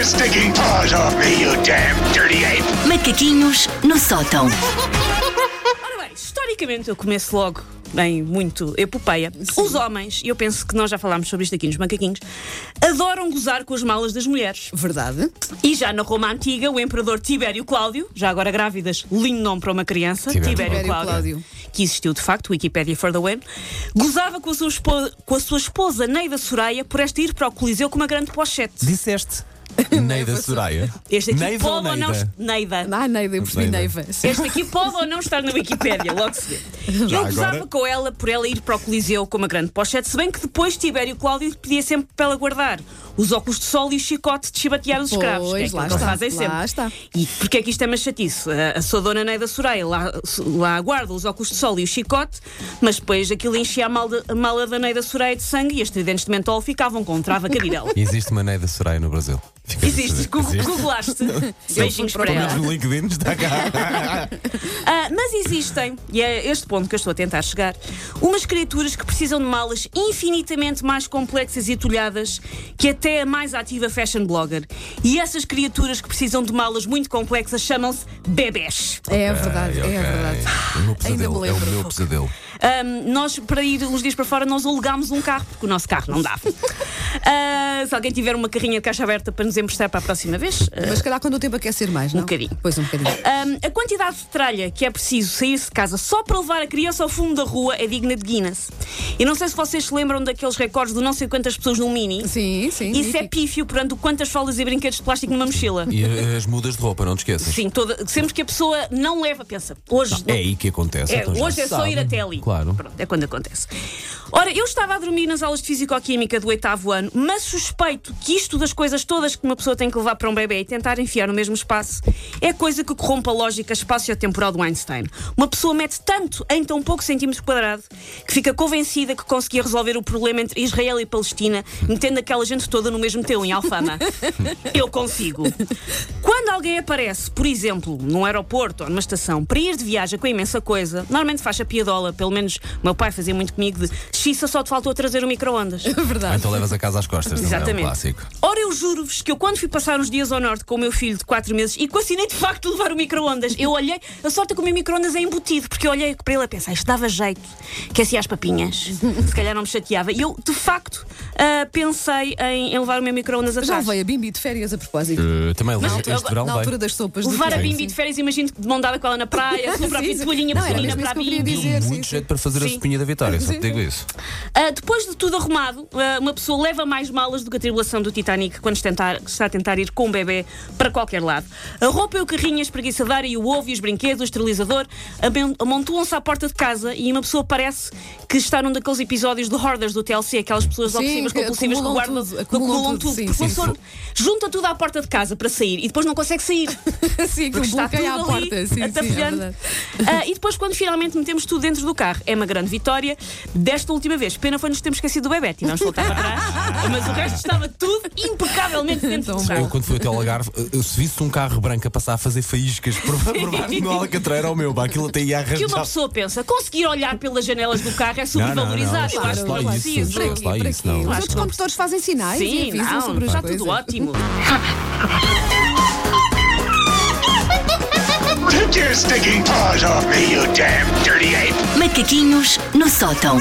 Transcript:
your stinking paws off me, you damn dirty ape! Macaquinhos no sótão. Ora bem, historicamente eu começo logo bem muito epopeia. Os homens, e eu penso que nós já falámos sobre isto aqui nos macaquinhos, adoram gozar com as malas das mulheres. Verdade. E já na Roma Antiga, o imperador Tibério Cláudio, já agora grávidas, lindo nome para uma criança, Tibério. Tibério Cláudio, Cláudio. que existiu de facto, Wikipedia for the win, gozava com a sua esposa, com a sua esposa Neida Soraya por esta ir para o Coliseu com uma grande pochete. Disseste. Neida Soraya. Este aqui Neiva ou pode ou não. Neida? Neida. Ah, Neida, eu percebi Neiva. Este aqui pode ou não estar na Wikipédia, logo se vê. Eu gozava agora? com ela por ela ir para o Coliseu com uma grande pochete, se bem que depois Tibério Cláudio pedia sempre para ela guardar os óculos de sol e o chicote de chibatear os escravos. que é Pois, aquilo lá que eles está, fazem lá sempre. está. E porque é que isto é uma chatice? A, a sua dona Neida Soraya lá, lá guarda os óculos de sol e o chicote, mas depois aquilo enchia a, malda- a mala da Neida Soraya de sangue e estes dentes de mentol ficavam com trava cabidela. Existe uma Neida Soraya no Brasil. Existe, googlaste. Beijinhos para Pelo ela. no LinkedIn está cá. Ah, mas existem, e é este ponto que eu estou a tentar chegar, umas criaturas que precisam de malas infinitamente mais complexas e atulhadas que até a mais ativa fashion blogger. E essas criaturas que precisam de malas muito complexas chamam-se bebés. É verdade, Ok, é verdade. O meu pesadelo. É o lembro. meu pesadelo. Ahm, nós, para ir uns dias para fora, nós alugámos um carro, porque o nosso carro não dava. Ah, se alguém tiver uma carrinha de caixa aberta para nos emprestar para a próxima vez, ah, Mas se calhar quando o tempo aquecer mais, não? bocadinho. Pois um bocadinho. Ahm, a quantidade de tralha que é preciso sair-se de casa só para levar a criança ao fundo da rua é digna de Guinness. E não sei se vocês se lembram daqueles recordes de não sei quantas pessoas num mini. Sim, sim. Isso é pífio perante o quantas falas e brinquedos de plástico numa mochila. E as mudas de roupa, não te esqueças. Sim, toda, sempre que a pessoa não leva, pensa, hoje. É aí que acontece. É, então hoje é só sabe. ir até ali. Claro. Pronto, é quando acontece. Ora, eu estava a dormir nas aulas de Fisicoquímica do oitavo ano, mas suspeito que isto das coisas todas que uma pessoa tem que levar para um bebê e tentar enfiar no mesmo espaço é coisa que corrompe a lógica espaço-temporal do Einstein. Uma pessoa mete tanto em tão poucos centímetros quadrados que fica convencida que conseguia resolver o problema entre Israel e Palestina metendo aquela gente toda no mesmo teu em Alfama. eu consigo. Quando alguém aparece, por exemplo, num aeroporto ou numa estação, para ir de viagem com imensa coisa, normalmente faz a piadola, pelo menos o meu pai fazia muito comigo, de Xissa só te faltou trazer o micro-ondas. É Ou verdade. então levas a casa às costas. também É um Exatamente. clássico. Ora, eu juro-vos que eu, quando fui passar uns dias ao norte com o meu filho de 4 meses e coassinei de facto de levar o micro-ondas, eu olhei, a sorte é que o meu micro-ondas é embutido, porque eu olhei para ele a pensar, isto dava jeito, que assim as papinhas, se calhar não me chateava. E eu, de facto, ah, pensei em, em levar o meu micro-ondas Já atrás. levei a Bimbi de férias a propósito. Uh, também Mas levou eu- este verão Na altura das sopas do Levar a Bimbi de férias, imagino que de mão dada com ela na praia, a sua própria toalhinha pequenina para a Bimbi. dizer. Muito sim, jeito para fazer a sopinha da vitória, só te digo isso. Ah, depois de tudo arrumado, ah, uma pessoa leva mais malas do que a tribulação do Titanic quando tentar- está a tentar ir com um bebê para qualquer lado. A roupa e o carrinho, a espreguiçadeira e o ovo e os brinquedos, o esterilizador amontoam-se à porta de casa e uma pessoa parece que está num daqueles episódios de Hoarders do TLC, aquelas pessoas Sim, que compulsivas que guardam tudo, que acumulam tudo, sim, porque sim, junta tudo à porta de casa para sair e depois não consegue sair. Sim, Porque está tudo à ali, porta. Sim, sim, é. Ah, e depois, quando finalmente metemos tudo dentro do carro, é uma grande vitória. Desta última vez, pena foi nos termos esquecido do bebê, tivemos que voltar para trás, mas o resto estava tudo impecavelmente dentro do Eu, carro. quando fui até ao Algarve, eu, se visse um carro branco a passar a fazer faíscas por, por baixo do alcatreiro ao meu, pá, aquilo até ia Que uma arranjar. pessoa pensa, conseguir olhar pelas janelas do carro é subvalorizado. Eu acho que não, é isso, preciso. lá isso, não. Os outros condutores fazem sinais e Sim, avisam não, sobre as está coisas. tudo ótimo. Take your stinking paws off me, you damn dirty ape! Macaquinhos no sótão.